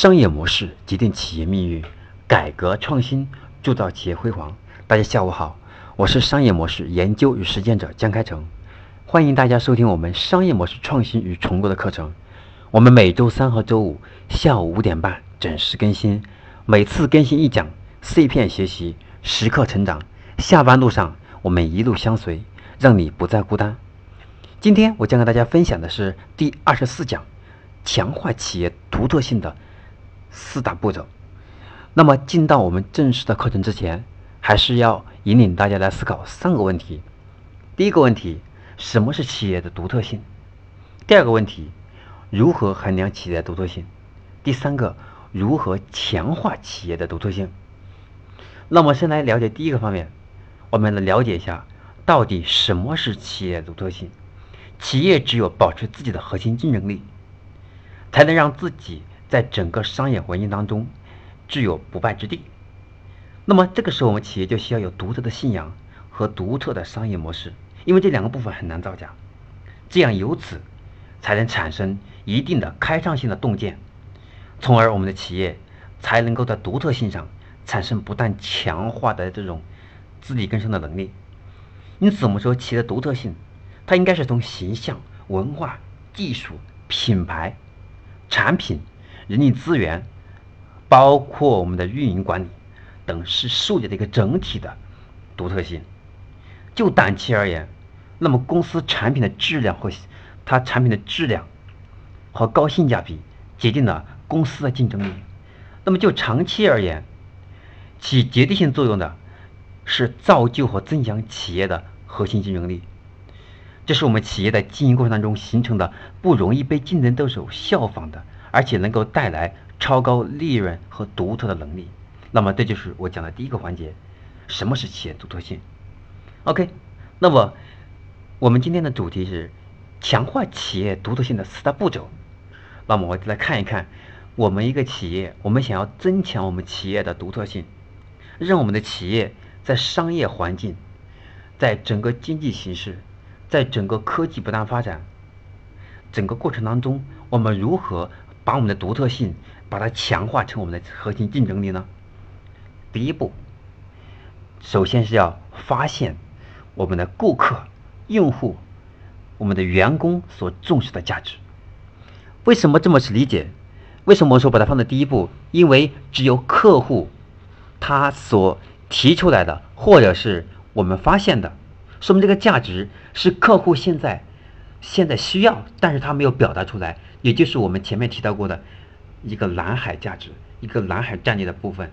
商业模式决定企业命运，改革创新铸造企业辉煌。大家下午好，我是商业模式研究与实践者江开成，欢迎大家收听我们商业模式创新与重构的课程。我们每周三和周五下午五点半准时更新，每次更新一讲，碎片学习，时刻成长。下班路上，我们一路相随，让你不再孤单。今天我将跟大家分享的是第二十四讲，强化企业独特性的四大步骤。那么进到我们正式的课程之前，还是要引领大家来思考三个问题。第一个问题，什么是企业的独特性？第二个问题，如何衡量企业的独特性？第三个，如何强化企业的独特性？那么先来了解第一个方面，我们来了解一下到底什么是企业独特性。企业只有保持自己的核心竞争力，才能让自己在整个商业环境当中具有不败之地。那么这个时候，我们企业就需要有独特的信仰和独特的商业模式，因为这两个部分很难造假。这样由此才能产生一定的开创性的洞见，从而我们的企业才能够在独特性上产生不断强化的这种自力更生的能力。因此，我们说企业的独特性。它应该是从形象、文化、技术、品牌、产品、人力资源，包括我们的运营管理等，是数据的一个整体的独特性。就短期而言，那么公司产品的质量和它产品的质量和高性价比，决定了公司的竞争力。那么就长期而言，起决定性作用的是造就和增强企业的核心竞争力。这是我们企业在经营过程当中形成的不容易被竞争对手效仿的，而且能够带来超高利润和独特的能力。那么，这就是我讲的第一个环节：什么是企业独特性？OK，那么我们今天的主题是强化企业独特性的四大步骤。那么，我来看一看，我们一个企业，我们想要增强我们企业的独特性，让我们的企业在商业环境，在整个经济形势。在整个科技不断发展整个过程当中，我们如何把我们的独特性把它强化成我们的核心竞争力呢？第一步，首先是要发现我们的顾客、用户、我们的员工所重视的价值。为什么这么去理解？为什么我说把它放在第一步？因为只有客户他所提出来的，或者是我们发现的。说明这个价值是客户现在现在需要，但是他没有表达出来，也就是我们前面提到过的一个蓝海价值，一个蓝海战略的部分。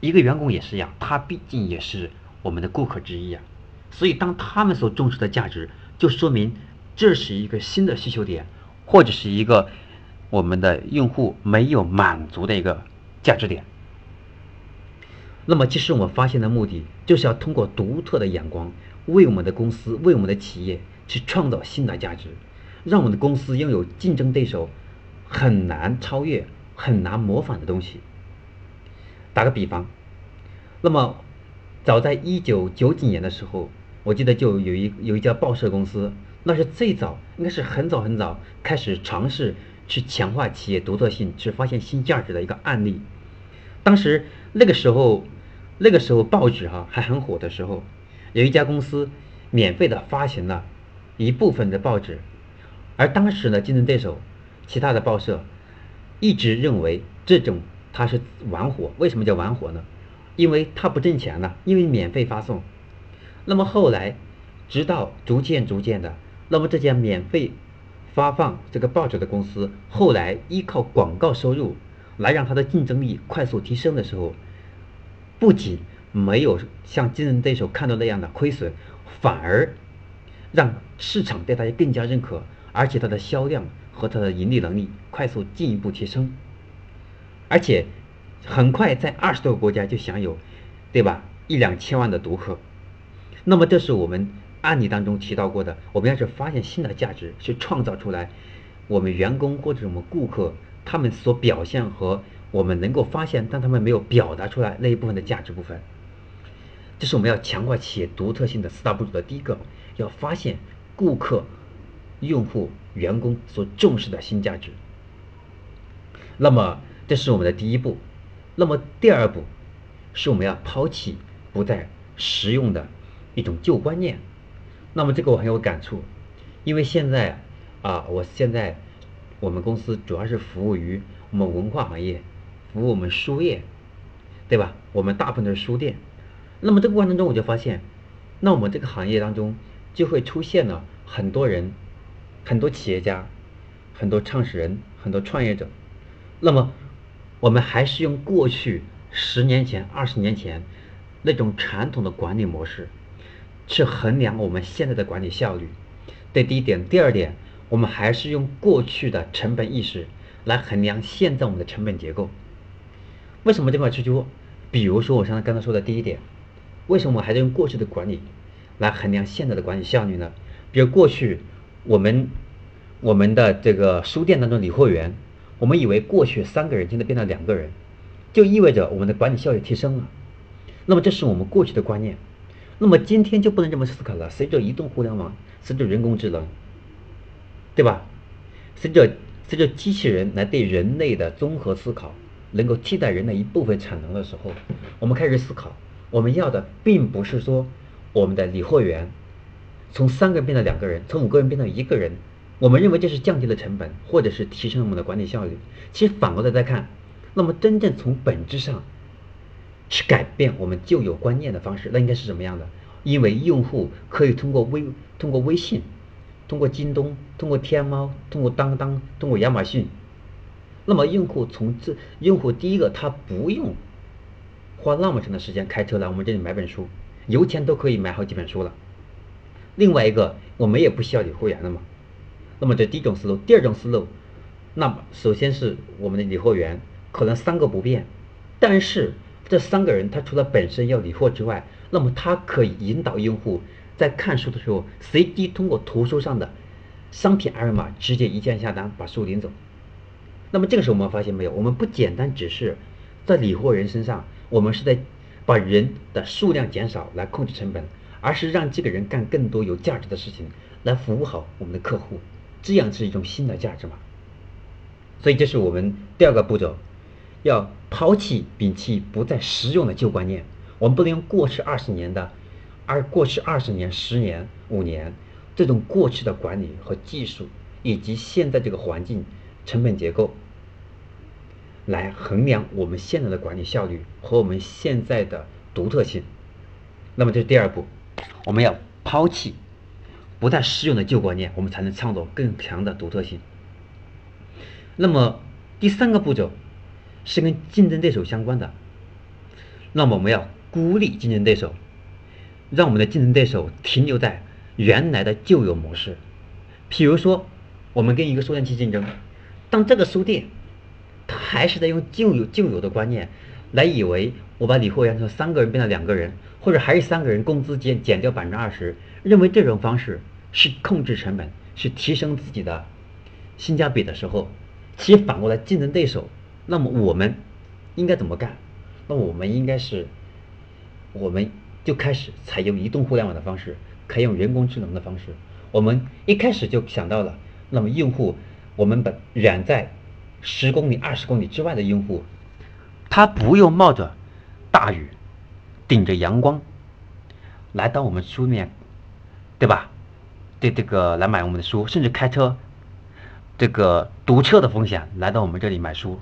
一个员工也是一样，他毕竟也是我们的顾客之一啊。所以当他们所重视的价值，就说明这是一个新的需求点，或者是一个我们的用户没有满足的一个价值点。那么，其实我们发现的目的，就是要通过独特的眼光，为我们的公司、为我们的企业去创造新的价值，让我们的公司拥有竞争对手很难超越、很难模仿的东西。打个比方，那么早在一九九几年的时候，我记得就有一有一家报社公司，那是最早，应该是很早很早开始尝试去强化企业独特性、去发现新价值的一个案例。当时那个时候。那个时候报纸哈还很火的时候，有一家公司免费的发行了一部分的报纸，而当时呢竞争对手其他的报社一直认为这种它是玩火，为什么叫玩火呢？因为它不挣钱了，因为免费发送。那么后来直到逐渐逐渐的，那么这家免费发放这个报纸的公司后来依靠广告收入来让它的竞争力快速提升的时候。不仅没有像竞争对手看到那样的亏损，反而让市场对它更加认可，而且它的销量和它的盈利能力快速进一步提升，而且很快在二十多个国家就享有，对吧？一两千万的读客。那么这是我们案例当中提到过的，我们要是发现新的价值，去创造出来，我们员工或者我们顾客他们所表现和。我们能够发现，但他们没有表达出来那一部分的价值部分，这是我们要强化企业独特性的四大步骤的第一个，要发现顾客、用户、员工所重视的新价值。那么这是我们的第一步。那么第二步是我们要抛弃不再实用的一种旧观念。那么这个我很有感触，因为现在啊，我现在我们公司主要是服务于我们文化行业，服务我们书业，对吧？我们大部分都是书店。那么这个过程中，我就发现，那我们这个行业当中就会出现了很多人，很多企业家，很多创始人，很多创业者。那么我们还是用过去十年前、二十年前那种传统的管理模式。去衡量我们现在的管理效率，这第一点。第二点，我们还是用过去的成本意识来衡量现在我们的成本结构。为什么这块去说？比如说我刚才刚才说的第一点，为什么我还在用过去的管理来衡量现在的管理效率呢？比如过去我们我们的这个书店当中理货员，我们以为过去三个人现在变成两个人，就意味着我们的管理效率提升了。那么这是我们过去的观念。那么今天就不能这么思考了。随着移动互联网，随着人工智能，对吧？随着随着机器人来对人类的综合思考，能够替代人的一部分产能的时候，我们开始思考，我们要的并不是说我们的理货员从三个人变成两个人，从五个人变成一个人。我们认为这是降低了成本，或者是提升了我们的管理效率。其实反过来再看，那么真正从本质上。是改变我们旧有观念的方式，那应该是什么样的？因为用户可以通过微、通过微信、通过京东、通过天猫、通过当当、通过亚马逊，那么用户从这用户第一个他不用花那么长的时间开车来我们这里买本书，油钱都可以买好几本书了。另外一个，我们也不需要理货员了嘛。那么这第一种思路，第二种思路，那么首先是我们的理货员可能三个不变，但是。这三个人，他除了本身要理货之外，那么他可以引导用户在看书的时候，随机通过图书上的商品二维码直接一键下单，把书领走。那么这个时候我们发现没有？我们不简单只是在理货人身上，我们是在把人的数量减少来控制成本，而是让这个人干更多有价值的事情，来服务好我们的客户，这样是一种新的价值嘛？所以这是我们第二个步骤。要抛弃、摒弃不再实用的旧观念，我们不能用过去二十年的，而过去二十年、十年、五年这种过去的管理和技术，以及现在这个环境成本结构，来衡量我们现在的管理效率和我们现在的独特性。那么这是第二步，我们要抛弃不再适用的旧观念，我们才能创造更强的独特性。那么第三个步骤。是跟竞争对手相关的，那么我们要孤立竞争对手，让我们的竞争对手停留在原来的旧有模式。比如说，我们跟一个书店去竞争，当这个书店，他还是在用旧有旧有的观念，来以为我把理货员从三个人变成两个人，或者还是三个人工资减减掉百分之二十，认为这种方式是控制成本，是提升自己的性价比的时候，其实反过来竞争对手。那么我们应该怎么干？那我们应该是，我们就开始采用移动互联网的方式，采用人工智能的方式。我们一开始就想到了，那么用户，我们把远在十公里、二十公里之外的用户，他不用冒着大雨、顶着阳光来到我们书面，对吧？对这个来买我们的书，甚至开车这个堵车的风险来到我们这里买书。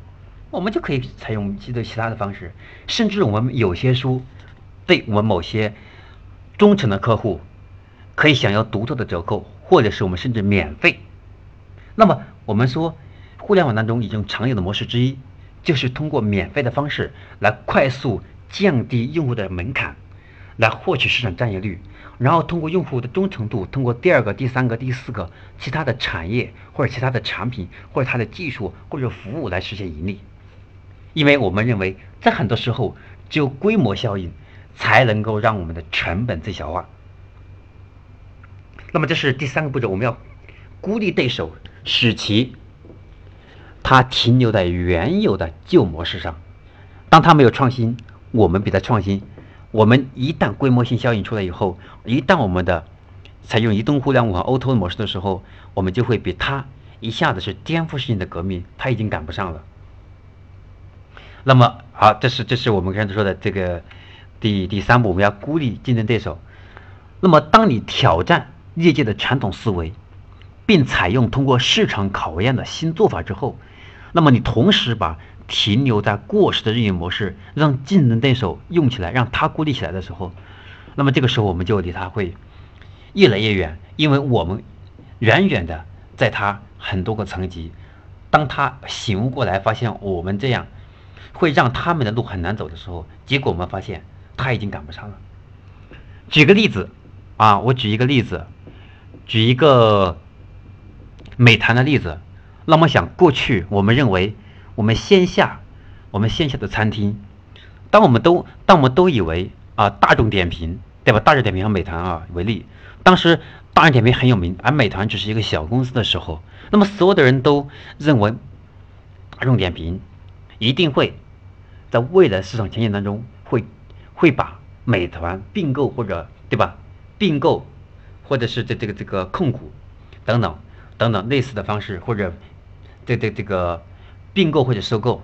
我们就可以采用其对其他的方式，甚至我们有些书，对我们某些忠诚的客户，可以享有独特的折扣，或者是我们甚至免费。那么我们说，互联网当中已经常有的模式之一，就是通过免费的方式来快速降低用户的门槛，来获取市场占有率，然后通过用户的忠诚度，通过第二个、第三个、第四个其他的产业或者其他的产品或者它的技术或者服务来实现盈利。因为我们认为，在很多时候，只有规模效应才能够让我们的成本最小化。那么，这是第三个步骤，我们要孤立对手，使其它停留在原有的旧模式上。当它没有创新，我们比它创新。我们一旦规模性效应出来以后，一旦我们的采用移动互联网 O2O 模式的时候，我们就会比它一下子是颠覆性的革命，它已经赶不上了。那么好，这是这是我们刚才说的这个第第三步，我们要孤立竞争对手。那么，当你挑战业界的传统思维，并采用通过市场考验的新做法之后，那么你同时把停留在过时的运营模式让竞争对手用起来，让他孤立起来的时候，那么这个时候我们就离他会越来越远，因为我们远远的在他很多个层级，当他醒悟过来，发现我们这样会让他们的路很难走的时候，结果我们发现他已经赶不上了。举个例子。啊，我举一个例子，举一个美团的例子。那么想过去，我们认为我们线下，我们线下的餐厅，当我们都当我们都以为啊，大众点评对吧？大众点评和美团啊为例，当时大众点评很有名，而美团只是一个小公司的时候，那么所有的人都认为大众点评一定会在未来市场前景当中会会把美团并购或者对吧？并购，或者是这这个这个控股，等等等等类似的方式，或者这这这个并购或者收购。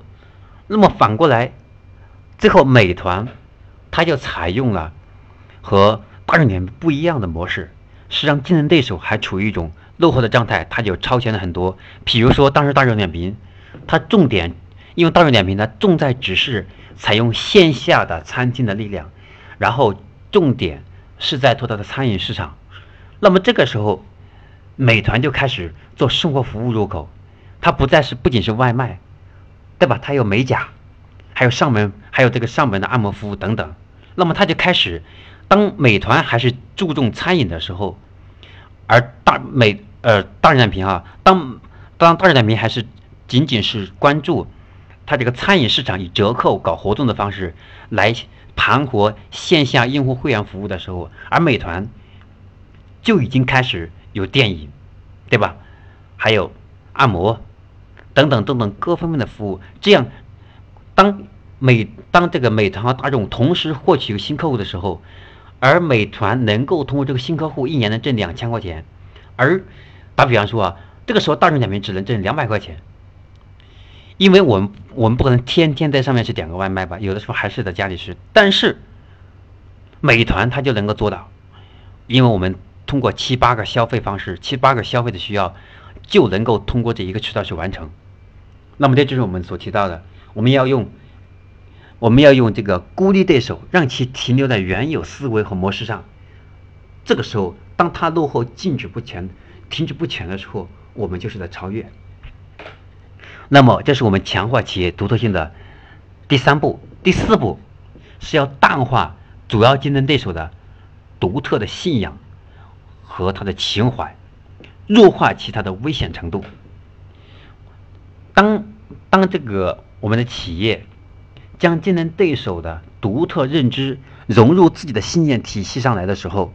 那么反过来，最后美团它就采用了和大众点评不一样的模式，是让竞争对手还处于一种落后的状态，它就超前了很多。比如说当时大众点评，它重点因为大众点评呢重在只是采用线下的餐厅的力量，然后重点。是在做它的餐饮市场，那么这个时候，美团就开始做生活服务入口，它不再是不仅是外卖，对吧？它有美甲，还有上门，还有这个上门的按摩服务等等。那么它就开始，当美团还是注重餐饮的时候，而大美呃大众点评啊，当当大众点评还是仅仅是关注它这个餐饮市场，以折扣搞活动的方式来。盘活线下用户会员服务的时候，而美团就已经开始有电影，对吧？还有按摩等等等等各方面的服务。这样，当美当这个美团和大众同时获取一个新客户的时候，而美团能够通过这个新客户一年能挣两千块钱，而打比方说啊，这个时候大众点评只能挣两百块钱。因为我们我们不可能天天在上面去点个外卖吧，有的时候还是在家里吃。但是美团它就能够做到，因为我们通过七八个消费方式、七八个消费的需要，就能够通过这一个渠道去完成。那么这就是我们所提到的，我们要用我们要用这个孤立对手，让其停留在原有思维和模式上。这个时候，当他落后、静止不前、停止不前的时候，我们就是在超越。那么，这是我们强化企业独特性的第三步。第四步是要淡化主要竞争对手的独特的信仰和他的情怀，弱化其他的危险程度。当当这个我们的企业将竞争对手的独特认知融入自己的信念体系上来的时候，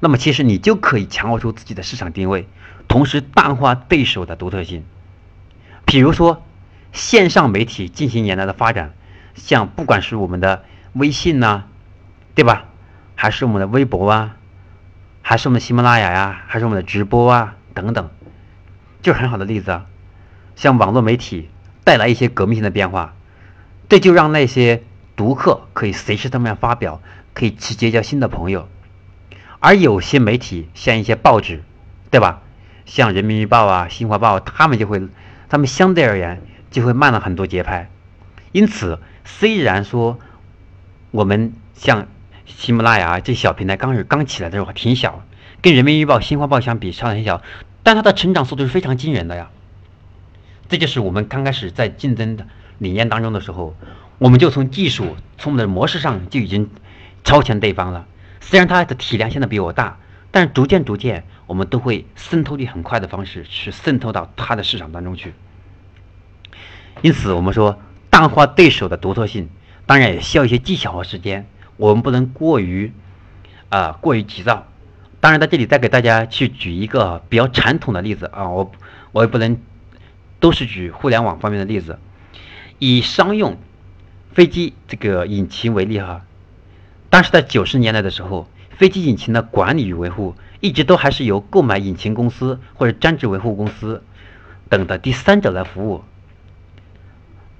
那么其实你就可以强化出自己的市场定位，同时淡化对手的独特性。比如说，线上媒体近些年来的发展，像不管是我们的微信呐，对吧？还是我们的微博啊，还是我们的喜马拉雅呀，还是我们的直播啊等等，就是很好的例子啊。像网络媒体带来一些革命性的变化，这就让那些读客可以随时上面发表，可以去结交新的朋友。而有些媒体，像一些报纸，对吧？像人民日报啊、新华报，他们就会。他们相对而言就会慢了很多节拍，因此虽然说我们像喜马拉雅这小平台刚是刚起来的时候还挺小，跟人民日报、新华报相比差的很小，但它的成长速度是非常惊人的呀。这就是我们刚开始在竞争的理念当中的时候，我们就从技术、从我们的模式上就已经超前对方了。虽然它的体量现在比我大。但是逐渐逐渐，我们都会渗透力很快的方式去渗透到它的市场当中去。因此，我们说淡化对手的独特性，当然也需要一些技巧和时间。我们不能过于啊过于急躁。当然，在这里再给大家去举一个比较传统的例子啊，我我也不能都是举互联网方面的例子。以商用飞机这个引擎为例哈，当时在九十年代的时候。飞机引擎的管理与维护一直都还是由购买引擎公司或者专职维护公司等的第三者来服务。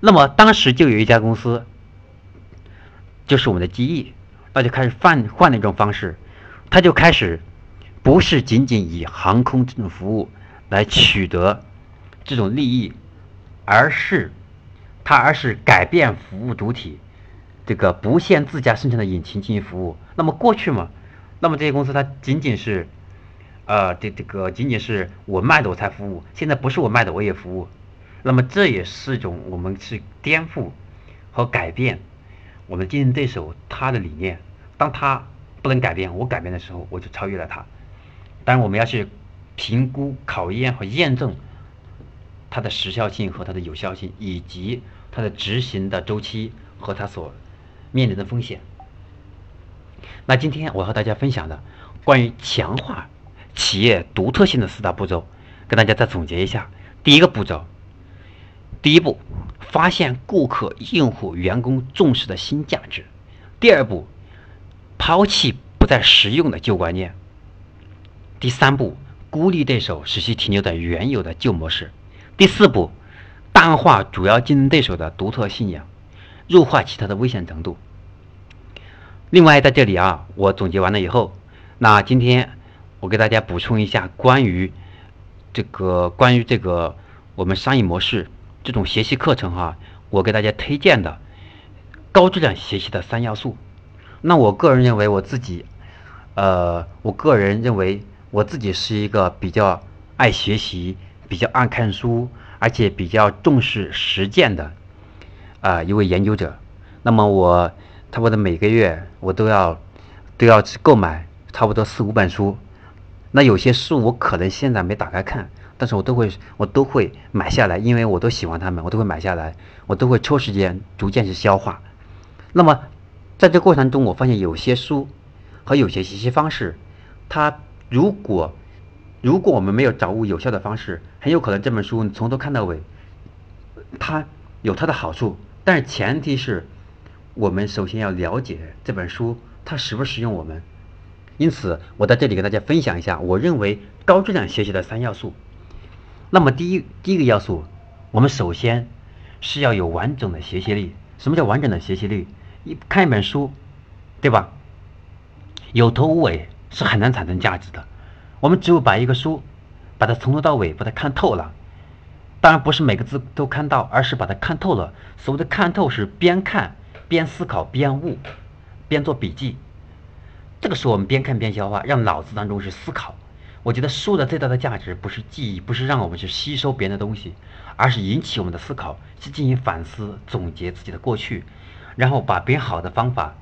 那么当时就有一家公司，就是我们的机翼，那就开始换换了一种方式，它就开始不是仅仅以航空这种服务来取得这种利益，而是他而是改变服务主体，这个不限自家生产的引擎进行服务。那么过去嘛，那么这些公司它仅仅是。呃，这这个仅仅是我卖的我才服务，现在不是我卖的我也服务，那么这也是一种我们去颠覆和改变我们竞争对手他的理念。当他不能改变，我改变的时候，我就超越了他。当然，我们要去评估、考验和验证它的时效性和它的有效性，以及它的执行的周期和它所面临的风险。那今天我和大家分享的关于强化。企业独特性的四大步骤，跟大家再总结一下。第一个步骤，第一步，发现顾客、用户、员工重视的新价值；第二步，抛弃不再实用的旧观念；第三步，孤立对手，使其停留在原有的旧模式；第四步，淡化主要竞争对手的独特信仰，弱化其他的危险程度。另外，在这里啊，我总结完了以后，那今天。我给大家补充一下关于这个关于这个我们商业模式这种学习课程哈，我给大家推荐的高质量学习的三要素。那我个人认为我自己，呃，我个人认为我自己是一个比较爱学习、比较爱看书，而且比较重视实践的啊一位研究者。那么我差不多每个月我都要都要去购买差不多四五本书。那有些书我可能现在没打开看，但是我都会我都会买下来，因为我都喜欢他们，我都会买下来，我都会抽时间逐渐去消化。那么在这过程中，我发现有些书和有些学习方式，它如果如果我们没有掌握有效的方式，很有可能这本书从头看到尾，它有它的好处，但是前提是我们首先要了解这本书它实不实用我们。因此，我在这里跟大家分享一下，我认为高质量学习的三要素。那么，第一，第一个要素，我们首先是要有完整的学习力。什么叫完整的学习力？一看一本书，对吧？有头无尾是很难产生价值的。我们只有把一个书，把它从头到尾把它看透了，当然不是每个字都看到，而是把它看透了。所谓的看透是边看边思考边悟，边做笔记。这个时候我们边看边消化，让脑子当中是思考。我觉得书的最大的价值不是记忆，不是让我们去吸收别人的东西，而是引起我们的思考，去进行反思、总结自己的过去，然后把别人好的方法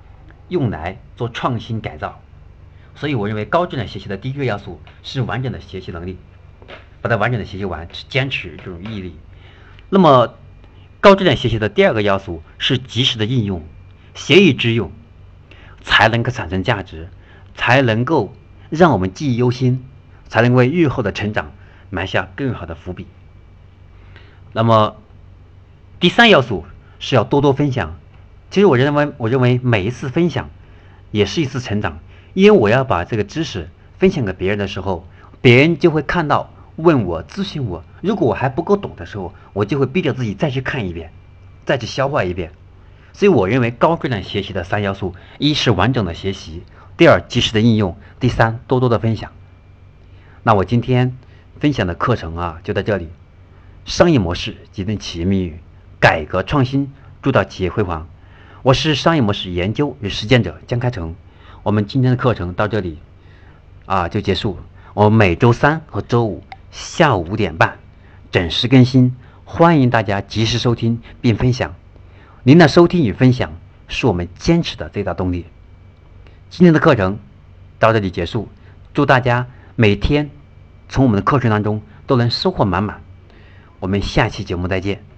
用来做创新改造。所以我认为高质量学习的第一个要素是完整的学习能力，把它完整的学习完，坚持这种毅力。那么高质量学习的第二个要素是及时的应用，学以致用。才能够产生价值，才能够让我们记忆犹新，才能为日后的成长埋下更好的伏笔。那么，第三要素是要多多分享。其实我认为，我认为每一次分享也是一次成长，因为我要把这个知识分享给别人的时候，别人就会看到，问我咨询我。如果我还不够懂的时候，我就会逼着自己再去看一遍，再去消化一遍。所以我认为高质量学习的三要素：一是完整的学习，第二及时的应用，第三多多的分享。那我今天分享的课程啊，就在这里。商业模式决定企业命运，改革创新铸造企业辉煌。我是商业模式研究与实践者江开成。我们今天的课程到这里啊就结束。我们每周三和周五下午五点半准时更新，欢迎大家及时收听并分享。您的收听与分享是我们坚持的最大动力。今天的课程到这里结束，祝大家每天从我们的课程当中都能收获满满。我们下期节目再见。